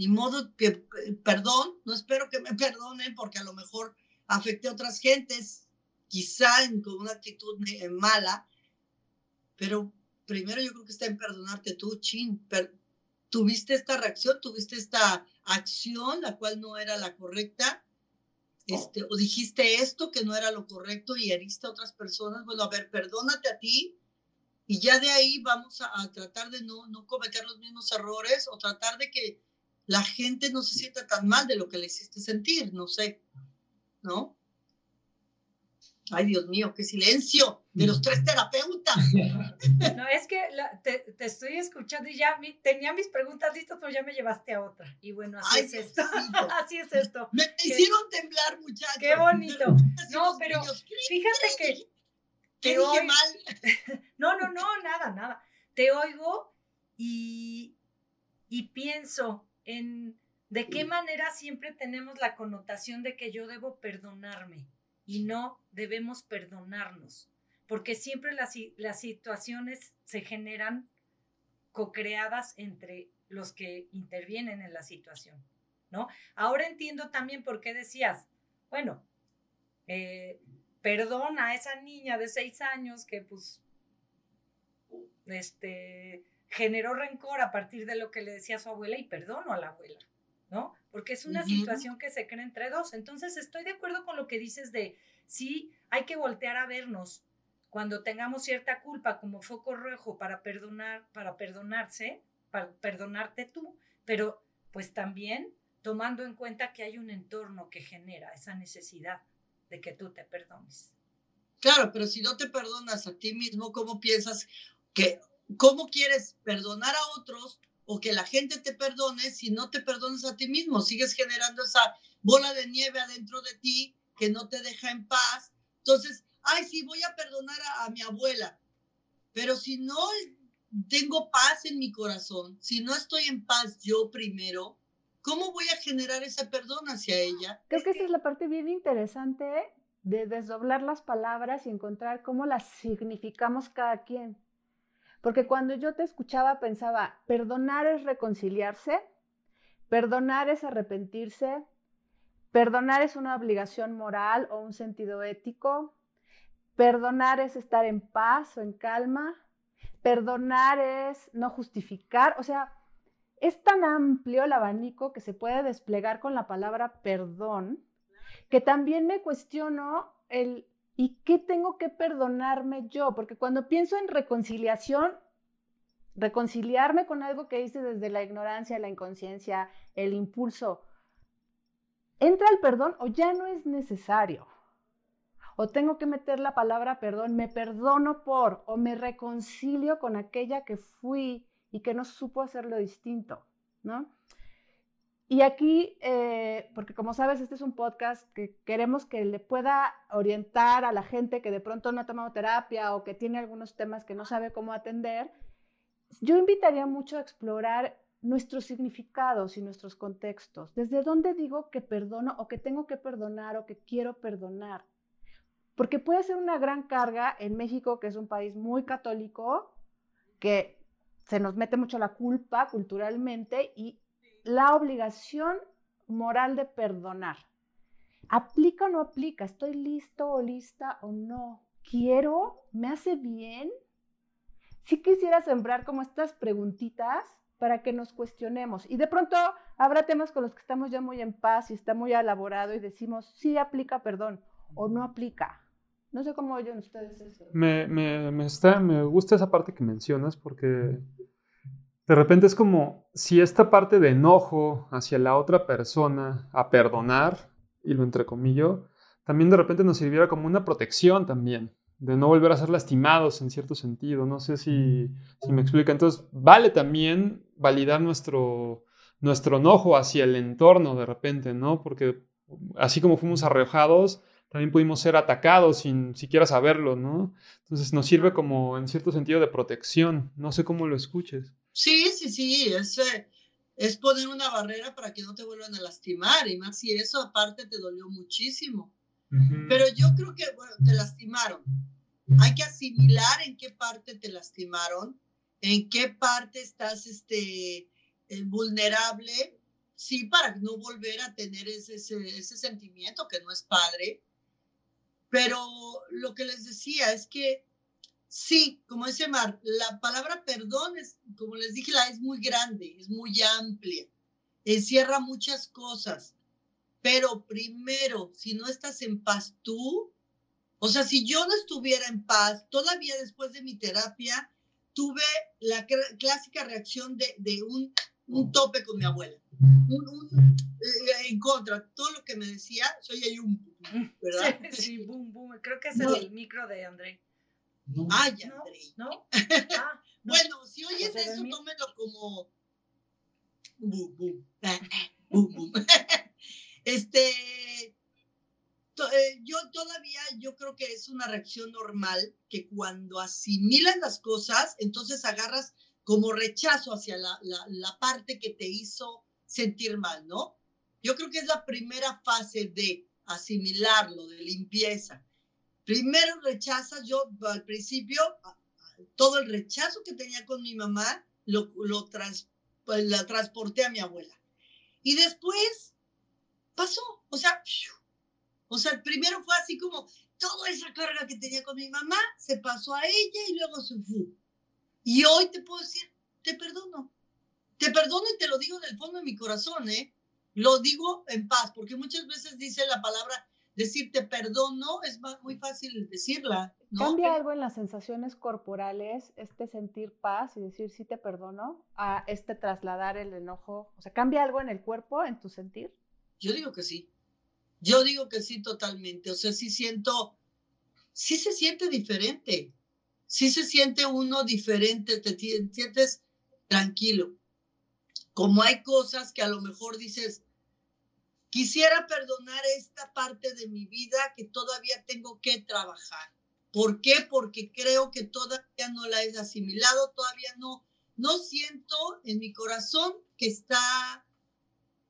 ni modo que, eh, perdón, no espero que me perdonen porque a lo mejor afecté a otras gentes, quizá con una actitud mala, pero primero yo creo que está en perdonarte tú, chin, tuviste esta reacción, tuviste esta acción, la cual no era la correcta, este, o dijiste esto que no era lo correcto y heriste a otras personas, bueno, a ver, perdónate a ti y ya de ahí vamos a, a tratar de no, no cometer los mismos errores o tratar de que la gente no se sienta tan mal de lo que le hiciste sentir, no sé, ¿no? Ay, Dios mío, qué silencio de los tres terapeutas. *laughs* No, es que te, estoy escuchando y ya tenía mis preguntas listas, pero ya me llevaste a otra. Y bueno, así es esto. *laughs* así es esto. Me, hicieron temblar, muchachos. Qué bonito. *laughs* no, pero fíjate que... ¿Qué dije mal? no, no, no, nada, nada. Te oigo y, y pienso en de qué manera siempre tenemos la connotación de que yo debo perdonarme y no debemos perdonarnos, porque siempre las, las situaciones se generan co-creadas entre los que intervienen en la situación, ¿no? Ahora entiendo también por qué decías, bueno, eh, perdona a esa niña de seis años que pues este, generó rencor a partir de lo que le decía su abuela y perdono a la abuela. ¿no? Porque es una situación que se crea entre dos. Entonces, estoy de acuerdo con lo que dices de, sí, hay que voltear a vernos cuando tengamos cierta culpa como foco rojo para perdonar, para perdonarse, para perdonarte tú, pero pues también tomando en cuenta que hay un entorno que genera esa necesidad de que tú te perdones. Claro, pero si no te perdonas a ti mismo, ¿cómo piensas que, cómo quieres perdonar a otros o que la gente te perdone si no te perdones a ti mismo. Sigues generando esa bola de nieve adentro de ti que no te deja en paz. Entonces, ay, sí, voy a perdonar a, mi abuela, pero si no tengo paz en mi corazón, si no estoy en paz yo primero, ¿cómo voy a generar ese perdón hacia ella? Creo que esa es la parte bien interesante de desdoblar las palabras y encontrar cómo las significamos cada quien. Porque cuando yo te escuchaba pensaba, perdonar es reconciliarse, perdonar es arrepentirse, perdonar es una obligación moral o un sentido ético, perdonar es estar en paz o en calma, perdonar es no justificar, o sea, es tan amplio el abanico que se puede desplegar con la palabra perdón, que también me cuestiono el ¿Y qué tengo que perdonarme yo? Porque cuando pienso en reconciliación, reconciliarme con algo que hice desde la ignorancia, la inconsciencia, el impulso, ¿entra el perdón o ya no es necesario? O tengo que meter la palabra perdón, me perdono por, o me reconcilio con aquella que fui y que no supo hacerlo distinto, ¿no? Y aquí, eh, porque como sabes, este es un podcast que queremos que le pueda orientar a la gente que de pronto no ha tomado terapia o que tiene algunos temas que no sabe cómo atender. Yo invitaría mucho a explorar nuestros significados y nuestros contextos. ¿Desde dónde digo que perdono o que tengo que perdonar o que quiero perdonar? Porque puede ser una gran carga en México, que es un país muy católico, que se nos mete mucho la culpa culturalmente y la obligación moral de perdonar. ¿Aplica o no aplica? ¿Estoy listo o lista o no? ¿Quiero? ¿Me hace bien? Sí quisiera sembrar como estas preguntitas para que nos cuestionemos. Y de pronto habrá temas con los que estamos ya muy en paz y está muy elaborado y decimos, sí aplica perdón o no aplica. No sé cómo oyen ustedes eso. Me, me, me gusta esa parte que mencionas porque de repente es como si esta parte de enojo hacia la otra persona, a perdonar, y lo entrecomillo, también de repente nos sirviera como una protección también, de no volver a ser lastimados en cierto sentido. No sé si, me explica. Entonces, vale también validar nuestro, nuestro enojo hacia el entorno de repente, ¿no? Porque así como fuimos arrojados, también pudimos ser atacados sin siquiera saberlo, ¿no? Entonces nos sirve como en cierto sentido de protección. No sé cómo lo escuches. Sí, sí, sí, es, eh, es poner una barrera para que no te vuelvan a lastimar y más si eso aparte te dolió muchísimo. Pero yo creo que bueno, te lastimaron. Hay que asimilar en qué parte te lastimaron, en qué parte estás este, eh, vulnerable, sí, para no volver a tener ese, ese, ese sentimiento que no es padre. Pero lo que les decía es que Sí, como dice Mar, la palabra perdón es, como les dije, la es muy grande, es muy amplia, encierra muchas cosas. Pero primero, si no estás en paz tú, o sea, si yo no estuviera en paz, todavía después de mi terapia, tuve la clásica reacción de, de un, un tope con mi abuela. Eh, en contra, todo lo que me decía, soy ahí un, *laughs* ¿verdad? Sí, sí, boom, boom. Creo que es el micro de André. Ay, André. ¿No? *laughs* Ah, bueno, si oyes eso, tómelo como boom, boom, boom, boom. este, eh, yo todavía, yo creo que es una reacción normal que cuando asimilas las cosas, entonces agarras como rechazo hacia la, la, parte que te hizo sentir mal, ¿no? Yo creo que es la primera fase de asimilarlo, de limpieza. Primero rechazas, yo al principio, todo el rechazo que tenía con mi mamá, lo, lo pues, la transporté a mi abuela. Y después pasó, o sea, o sea, primero fue así como toda esa carga que tenía con mi mamá se pasó a ella y luego se fue. Y hoy te puedo decir, te perdono. Te perdono y te lo digo en el fondo de mi corazón, ¿eh? Lo digo en paz, porque muchas veces dice la palabra, decirte perdono es muy fácil decirla. ¿Cambia algo en las sensaciones corporales, este sentir paz y decir sí te perdono, a este trasladar el enojo? O sea, ¿cambia algo en el cuerpo, en tu sentir? Yo digo que sí. Yo digo que sí totalmente. O sea, sí siento, sí se siente diferente si se siente uno diferente, te sientes tranquilo. Como hay cosas que a lo mejor dices, quisiera perdonar esta parte de mi vida que todavía tengo que trabajar. ¿Por qué? Porque creo que todavía no la he asimilado, todavía no, no siento en mi corazón que está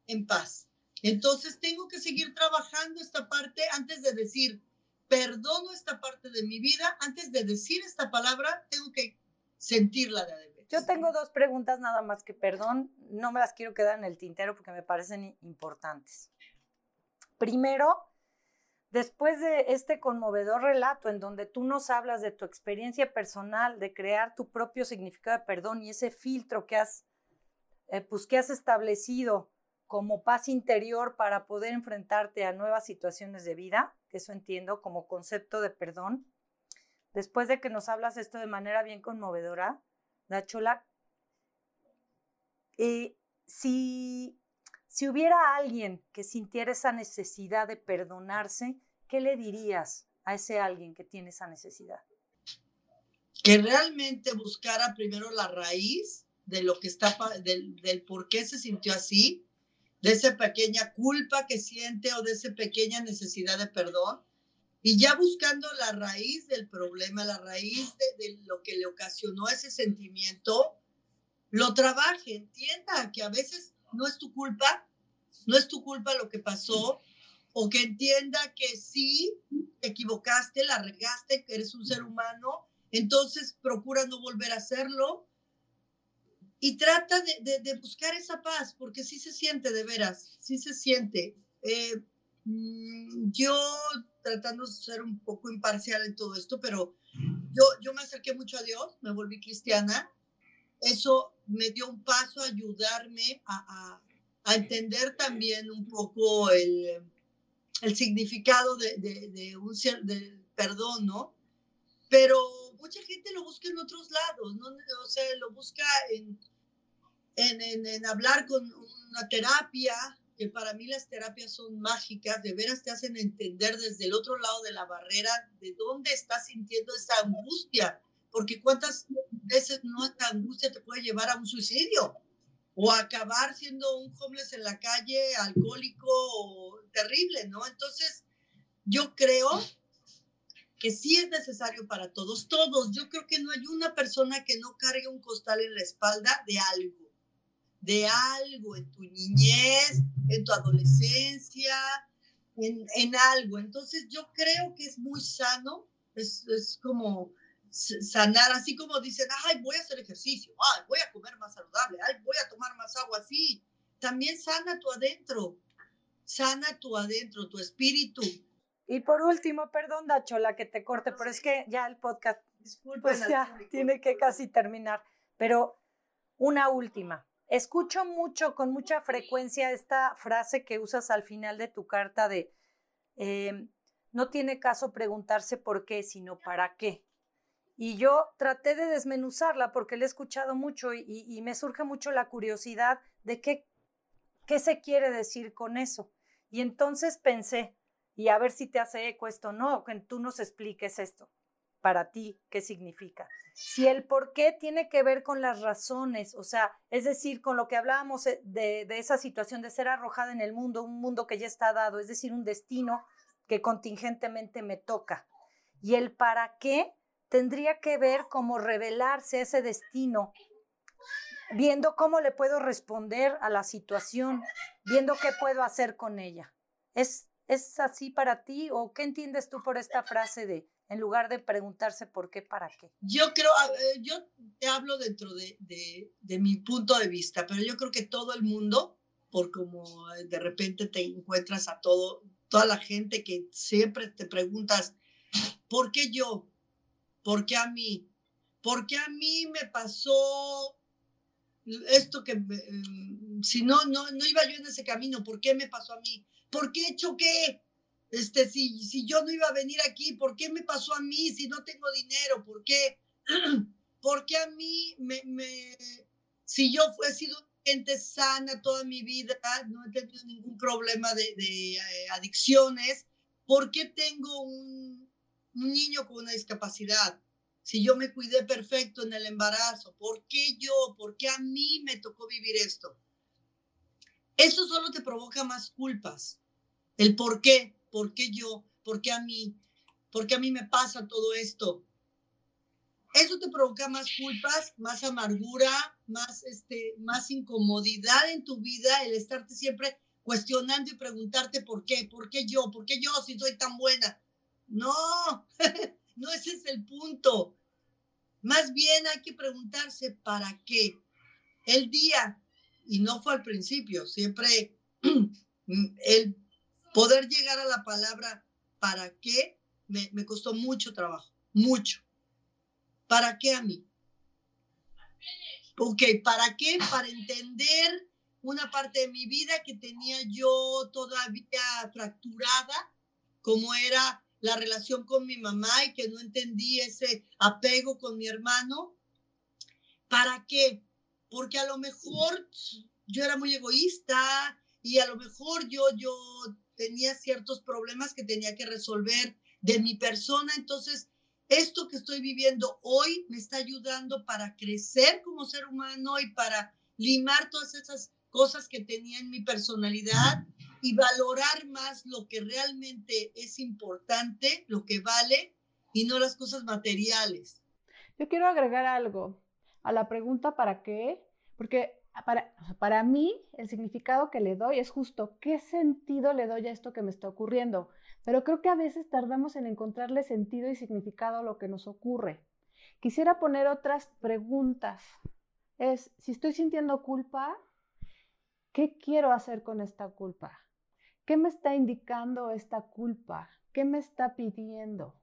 en paz. Entonces tengo que seguir trabajando esta parte antes de decir, perdono esta parte de mi vida, antes de decir esta palabra, tengo que sentirla de adentro. Yo tengo dos preguntas nada más que perdón, no me las quiero quedar en el tintero porque me parecen importantes. Primero, después de este conmovedor relato en donde tú nos hablas de tu experiencia personal, de crear tu propio significado de perdón y ese filtro que has, eh, pues, que has establecido como paz interior para poder enfrentarte a nuevas situaciones de vida, que eso entiendo como concepto de perdón. Después de que nos hablas esto de manera bien conmovedora, Nachola, eh, si, si hubiera alguien que sintiera esa necesidad de perdonarse, ¿qué le dirías a ese alguien que tiene esa necesidad? Que realmente buscara primero la raíz de lo que está, del, del por qué se sintió así, de esa pequeña culpa que siente o de esa pequeña necesidad de perdón. Y ya buscando la raíz del problema, la raíz de, lo que le ocasionó ese sentimiento, lo trabaje, entienda que a veces no es tu culpa, no es tu culpa lo que pasó, o que entienda que sí, te equivocaste, la regaste, que eres un ser humano, entonces procura no volver a hacerlo y trata de, buscar esa paz, porque sí se siente de veras, sí se siente. Eh, yo tratando de ser un poco imparcial en todo esto, pero yo, yo me acerqué mucho a Dios, me volví cristiana. Eso me dio un paso a ayudarme a, a, entender también un poco el, el significado de, de, un, del perdón, ¿no? Pero mucha gente lo busca en otros lados, ¿no? O sea, lo busca en, en, en, hablar con una terapia, que para mí las terapias son mágicas, de veras te hacen entender desde el otro lado de la barrera de dónde estás sintiendo esa angustia, porque cuántas veces no esta angustia te puede llevar a un suicidio o acabar siendo un homeless en la calle, alcohólico, terrible, ¿no? Entonces, yo creo que sí es necesario para todos, todos. Yo creo que no hay una persona que no cargue un costal en la espalda de algo de algo en tu niñez, en tu adolescencia, en, en algo. Entonces yo creo que es muy sano, es, es, como sanar, así como dicen, ay, voy a hacer ejercicio, ay, voy a comer más saludable, ay, voy a tomar más agua, así. También sana tu adentro, sana tu adentro, tu espíritu. Y por último, perdón, Dachola, que te corte, pero es que ya el podcast pues ya tiene que casi terminar. Pero una última. Escucho mucho, con mucha frecuencia, esta frase que usas al final de tu carta de em, no tiene caso preguntarse por qué, sino para qué. Y yo traté de desmenuzarla porque la he escuchado mucho y, me surge mucho la curiosidad de qué, qué se quiere decir con eso. Y entonces pensé, y a ver si te hace eco esto, no, que tú nos expliques esto para ti, qué significa. Si el por qué tiene que ver con las razones, o sea, es decir, con lo que hablábamos eh, de, esa situación de ser arrojada en el mundo, un mundo que ya está dado, es decir, un destino que contingentemente me toca. Y el para qué tendría que ver como revelarse ese destino, viendo cómo le puedo responder a la situación, viendo qué puedo hacer con ella. ¿Es, ¿Es así para ti o qué entiendes tú por esta frase de en lugar de preguntarse por qué, para qué? Yo creo, yo te hablo dentro de, de, de mi punto de vista, pero yo creo que todo el mundo, por como de repente te encuentras a todo, toda la gente que siempre te preguntas, ¿por qué yo? ¿Por qué a mí? ¿Por qué a mí me pasó esto que, mm, si no, no, no iba yo en ese camino, ¿por qué me pasó a mí? ¿Por qué choqué? Este, si, si yo no iba a venir aquí, ¿por qué me pasó a mí si no tengo dinero? ¿Por qué? *clears throat* ¿Por qué a mí me, me si yo he sido gente sana toda mi vida, no he tenido ningún problema de, de eh, adicciones, ¿por qué tengo un, un niño con una discapacidad? Si yo me cuidé perfecto en el embarazo, ¿por qué yo? ¿Por qué a mí me tocó vivir esto? Eso solo te provoca más culpas. El por qué, por qué yo, por qué a mí, por qué a mí me pasa todo esto. Eso te provoca más culpas, más amargura, más, este, más incomodidad en tu vida, el estarte siempre cuestionando y preguntarte por qué, por qué yo, por qué yo si soy tan buena. No, *laughs* no ese es el punto. Más bien hay que preguntarse para qué. El día, y no fue al principio, siempre *clears throat* el poder llegar a la palabra para qué me, me costó mucho trabajo, mucho. ¿Para qué a mí? Ok, ¿para qué? Para entender una parte de mi vida que tenía yo todavía fracturada, como era la relación con mi mamá y que no entendí ese apego con mi hermano. ¿Para qué? Porque a lo mejor yo era muy egoísta y a lo mejor yo, yo tenía ciertos problemas que tenía que resolver de mi persona. Entonces, esto que estoy viviendo hoy me está ayudando para crecer como ser humano y para limar todas esas cosas que tenía en mi personalidad y valorar más lo que realmente es importante, lo que vale y no las cosas materiales. Yo quiero agregar algo a la pregunta ¿para qué? Porque para, para mí el significado que le doy es justo qué sentido le doy a esto que me está ocurriendo. Pero creo que a veces tardamos en encontrarle sentido y significado a lo que nos ocurre. Quisiera poner otras preguntas. Es, si estoy sintiendo culpa, ¿qué quiero hacer con esta culpa? ¿Qué me está indicando esta culpa? ¿Qué me está pidiendo?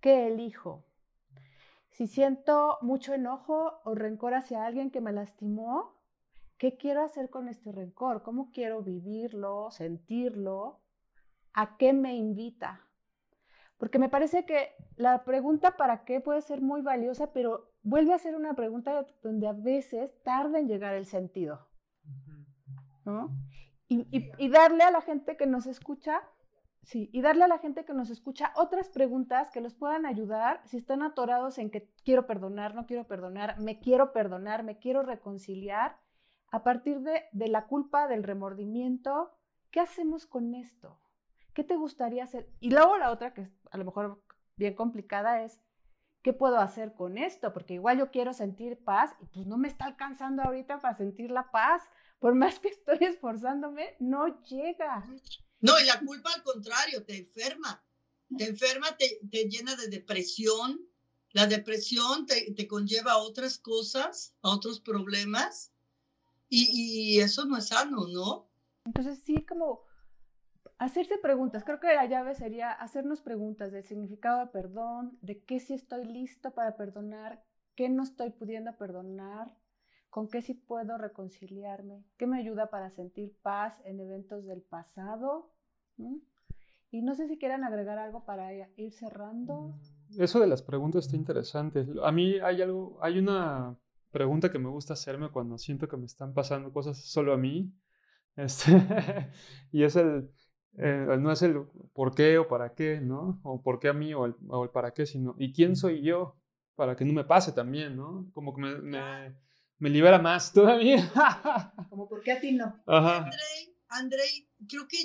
¿Qué elijo? Si siento mucho enojo o rencor hacia alguien que me lastimó, ¿qué quiero hacer con este rencor? ¿Cómo quiero vivirlo, sentirlo? ¿A qué me invita? Porque me parece que la pregunta para qué puede ser muy valiosa, pero vuelve a ser una pregunta donde a veces tarda en llegar el sentido. ¿no? Y, darle a la gente que nos escucha, sí, y darle a la gente que nos escucha otras preguntas que los puedan ayudar si están atorados en que quiero perdonar, no quiero perdonar, me quiero perdonar, me quiero reconciliar, a partir de, la culpa, del remordimiento, ¿qué hacemos con esto? ¿Qué te gustaría hacer? Y luego la otra, que es a lo mejor bien complicada, es, ¿qué puedo hacer con esto? Porque igual yo quiero sentir paz y pues no me está alcanzando ahorita para sentir la paz por más que estoy esforzándome, no llega. No, y la culpa al contrario, te enferma. Te enferma, te, te llena de depresión. La depresión te, te, conlleva a otras cosas, a otros problemas. Y, y eso no es sano, ¿no? Entonces sí, como hacerse preguntas. Creo que la llave sería hacernos preguntas del significado de perdón, de qué sí estoy listo para perdonar, qué no estoy pudiendo perdonar, ¿Con qué sí puedo reconciliarme? ¿Qué me ayuda para sentir paz en eventos del pasado? Y no sé si quieran agregar algo para ir cerrando. Eso de las preguntas está interesante. A mí hay algo, hay una, pregunta que me gusta hacerme cuando siento que me están pasando cosas solo a mí. Este, *laughs* y es el, eh, no es el por qué o para qué, ¿no? O por qué a mí o el, o el, para qué, sino ¿y quién soy yo para que no me pase también, ¿no? Como que me, me, me libera más *laughs* todavía. Como por qué a ti no. Ajá. Andrei, creo que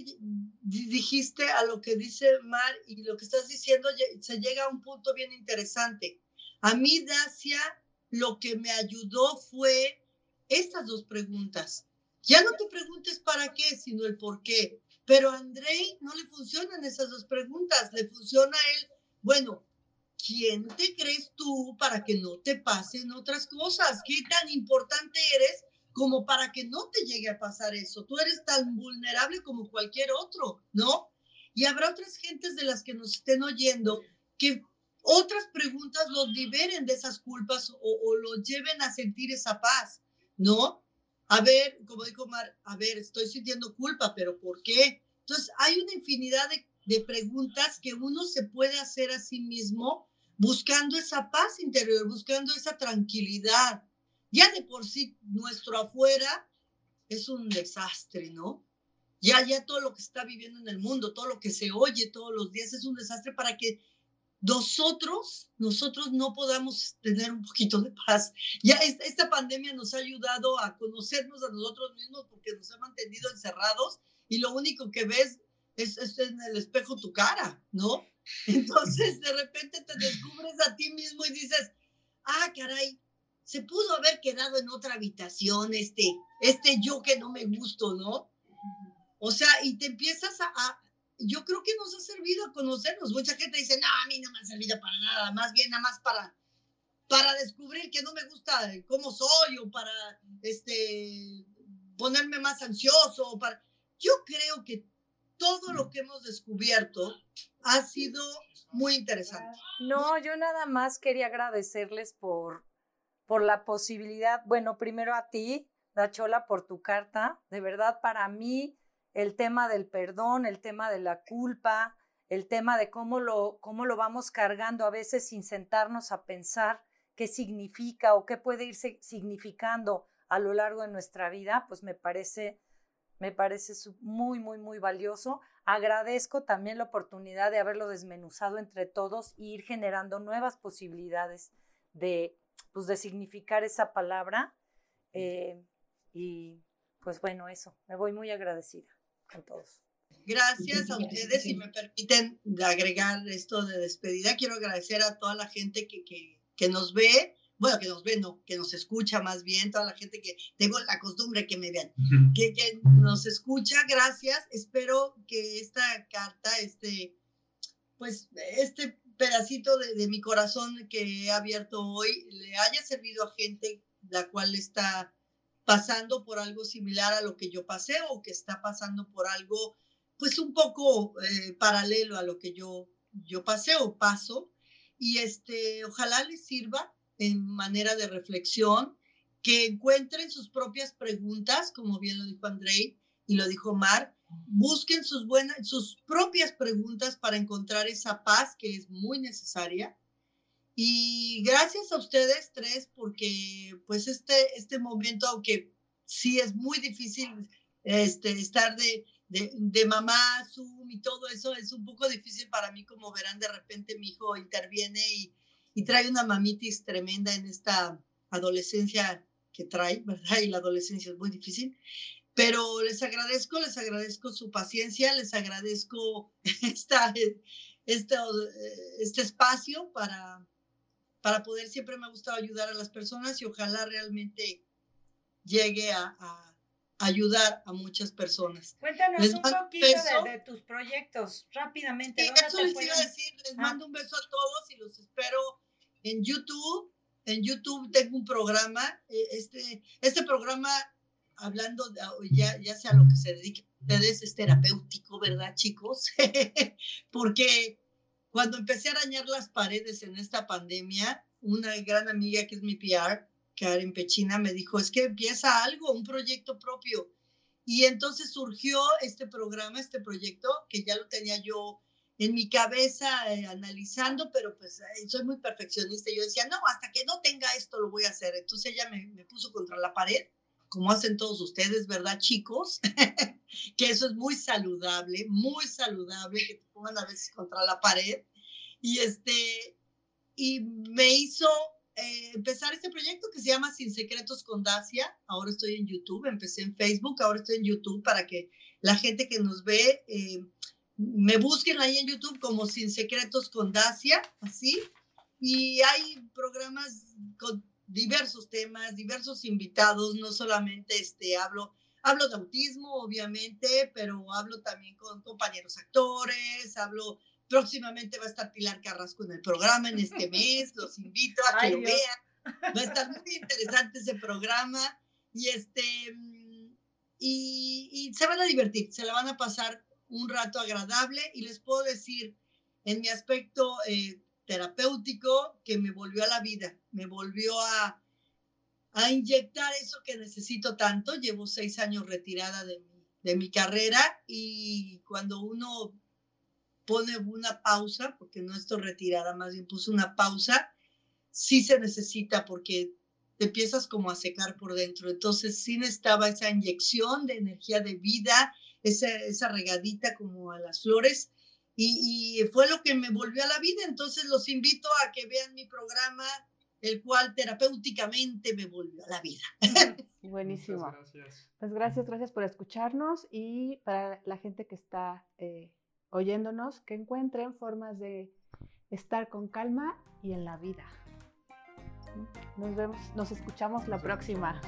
dijiste a lo que dice Mar y lo que estás diciendo se llega a un punto bien interesante. A mí, Dacia, lo que me ayudó fue estas dos preguntas. Ya no te preguntes para qué, sino el por qué. Pero a Andrei no le funcionan esas dos preguntas, le funciona a él, bueno, ¿quién te crees tú para que no te pasen otras cosas? ¿Qué tan importante eres como para que no te llegue a pasar eso. Tú eres tan vulnerable como cualquier otro, ¿no? Y habrá otras gentes de las que nos estén oyendo que otras preguntas los liberen de esas culpas o, o los lleven a sentir esa paz, ¿no? A ver, como dijo Mar, a ver, estoy sintiendo culpa, pero ¿por qué? Entonces, hay una infinidad de, de preguntas que uno se puede hacer a sí mismo buscando esa paz interior, buscando esa tranquilidad, ya de por sí nuestro afuera es un desastre, ¿no? Ya, ya todo lo que está viviendo en el mundo, todo lo que se oye todos los días es un desastre para que nosotros, nosotros no podamos tener un poquito de paz. Ya esta, pandemia nos ha ayudado a conocernos a nosotros mismos porque nos ha mantenido encerrados y lo único que ves es, es en el espejo tu cara, ¿no? *laughs* Entonces de repente te descubres a ti mismo y dices, ah, caray, se pudo haber quedado en otra habitación, este, este yo que no me gusto, ¿no? O sea, y te empiezas a, yo creo que nos ha servido a conocernos. Mucha gente dice, no, a mí no me ha servido para nada, más bien nada más para, para descubrir que no me gusta cómo soy o para, este, ponerme más ansioso. Para... Yo creo que todo lo que hemos descubierto ha sido muy interesante. No, yo nada más quería agradecerles por por la posibilidad, bueno, primero a ti, Dachola, por tu carta. De verdad, para mí, el tema del perdón, el tema de la culpa, el tema de cómo lo, cómo lo vamos cargando a veces sin sentarnos a pensar qué significa o qué puede ir significando a lo largo de nuestra vida, pues me parece, me parece muy, muy, muy valioso. Agradezco también la oportunidad de haberlo desmenuzado entre todos e ir generando nuevas posibilidades de pues de significar esa palabra. Eh, y pues bueno, eso, me voy muy agradecida con todos. Gracias a ustedes. Si me permiten agregar esto de despedida, quiero agradecer a toda la gente que, que, que, nos ve, bueno, que nos ve, no, que nos escucha más bien, toda la gente que tengo la costumbre que me vean, que, que nos escucha, gracias. Espero que esta carta, este, pues, este pedacito de, mi corazón que he abierto hoy le haya servido a gente la cual está pasando por algo similar a lo que yo pasé o que está pasando por algo pues un poco eh, paralelo a lo que yo, yo pasé o paso. Y este, ojalá les sirva en manera de reflexión, que encuentren sus propias preguntas, como bien lo dijo Andrei y lo dijo Mar, busquen sus, buenas, sus propias preguntas para encontrar esa paz que es muy necesaria. Y gracias a ustedes tres, porque pues este, este momento, aunque sí es muy difícil este, estar de, de, de, mamá, Zoom y todo eso, es un poco difícil para mí, como verán, de repente mi hijo interviene y, y trae una mamitis tremenda en esta adolescencia que trae, ¿verdad? Y la adolescencia es muy difícil. Pero les agradezco, les agradezco su paciencia, les agradezco *laughs* esta, este, este espacio para, para poder, siempre me ha gustado ayudar a las personas y ojalá realmente llegue a, a ayudar a muchas personas. Cuéntanos un poquito de, de, tus proyectos, rápidamente. Sí, eso les iba a decir, les ah. mando un beso a todos y los espero en YouTube. En YouTube tengo un programa, e, este, este programa hablando, de, ya, ya sea lo que se dedique ustedes, es terapéutico, ¿verdad, chicos? *laughs* Porque cuando empecé a arañar las paredes en esta pandemia, una gran amiga que es mi PR, Karen Pechina, me dijo, es que empieza algo, un proyecto propio. Y entonces surgió este programa, este proyecto, que ya lo tenía yo en mi cabeza eh, analizando, pero pues eh, soy muy perfeccionista. Yo decía, no, hasta que no tenga esto lo voy a hacer. Entonces ella me, me puso contra la pared, como hacen todos ustedes, ¿verdad, chicos? *laughs* que eso es muy saludable, muy saludable, que te pongan a veces contra la pared. Y este, y me hizo eh, empezar este proyecto que se llama Sin Secretos con Dacia. Ahora estoy en YouTube, empecé en Facebook, ahora estoy en YouTube para que la gente que nos ve eh, me busquen ahí en YouTube como Sin Secretos con Dacia, así. Y hay programas con diversos temas, diversos invitados, no solamente este, hablo, hablo de autismo, obviamente, pero hablo también con compañeros actores, hablo, próximamente va a estar Pilar Carrasco en el programa en este mes, *laughs* los invito a que lo vean, va a estar muy interesante ese programa y este, y, y se van a divertir, se la van a pasar un rato agradable y les puedo decir, en mi aspecto eh, terapéutico, que me volvió a la vida, me volvió a, a inyectar eso que necesito tanto. Llevo seis años retirada de mi, de mi carrera y cuando uno pone una pausa, porque no estoy retirada, más bien puse una pausa, sí se necesita porque te empiezas como a secar por dentro. Entonces sí necesitaba esa inyección de energía de vida, esa, esa regadita como a las flores. Y, y, fue lo que me volvió a la vida. Entonces los invito a que vean mi programa, el cual terapéuticamente me volvió a la vida. *laughs* Buenísimo. Gracias. Pues gracias, gracias por escucharnos y para la gente que está eh, oyéndonos, que encuentren formas de estar con calma y en la vida. Nos vemos, nos escuchamos la próxima.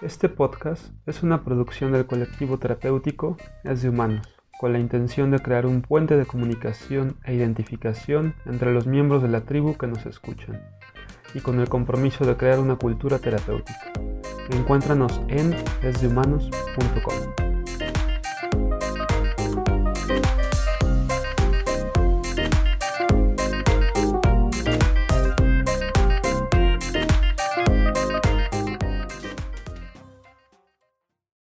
Este podcast es una producción del colectivo terapéutico Es de Humanos, con la intención de crear un puente de comunicación e identificación entre los miembros de la tribu que nos escuchan, y con el compromiso de crear una cultura terapéutica. Encuéntranos en esdehumanos.com.